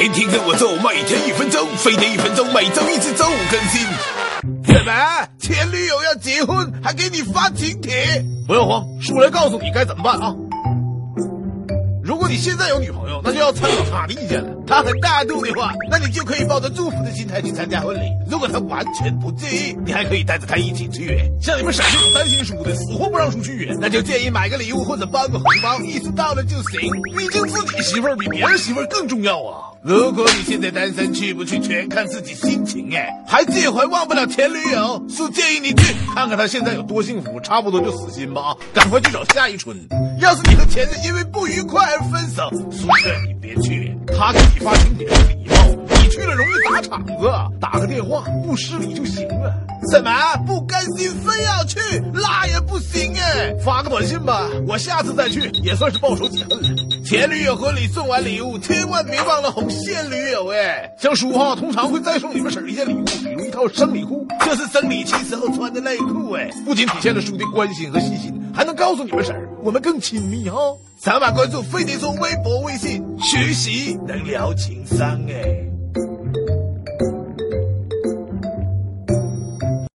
天天跟我做，每天一分钟，飞碟一分钟，每周一次周五更新。什么？前女友要结婚，还给你发请帖？不要慌，叔来告诉你该怎么办啊！如你现在有女朋友，那就要参考她的意见了。她很大度的话，那你就可以抱着祝福的心态去参加婚礼。如果她完全不介意，你还可以带着她一起去远。像你们婶这种担心叔的，死活不让出去远，那就建议买个礼物或者包个红包，意思到了就行。毕竟自己媳妇儿比别人媳妇儿更重要啊。如果你现在单身，去不去全看自己心情哎。还介怀忘不了前女友，叔建议你去看看她现在有多幸福，差不多就死心吧！赶快去找夏一春。要是你和前任因为不愉快而分手，叔你别去。他给你发请帖是礼貌，你去了容易砸场子。打个电话不失礼就行了。什么不甘心非要去，那也不行哎。发个短信吧，我下次再去也算是报仇雪恨了。前女友婚礼送完礼物，千万别忘了哄现女友哎。像叔哈通常会再送你们婶一件礼物，比如一套生理裤，这是生理期时候穿的内裤哎。不仅体现了叔的关心和细心，还能告诉你们婶我们更亲密哈。扫码关注飞碟说微博微信，学习能聊情商哎。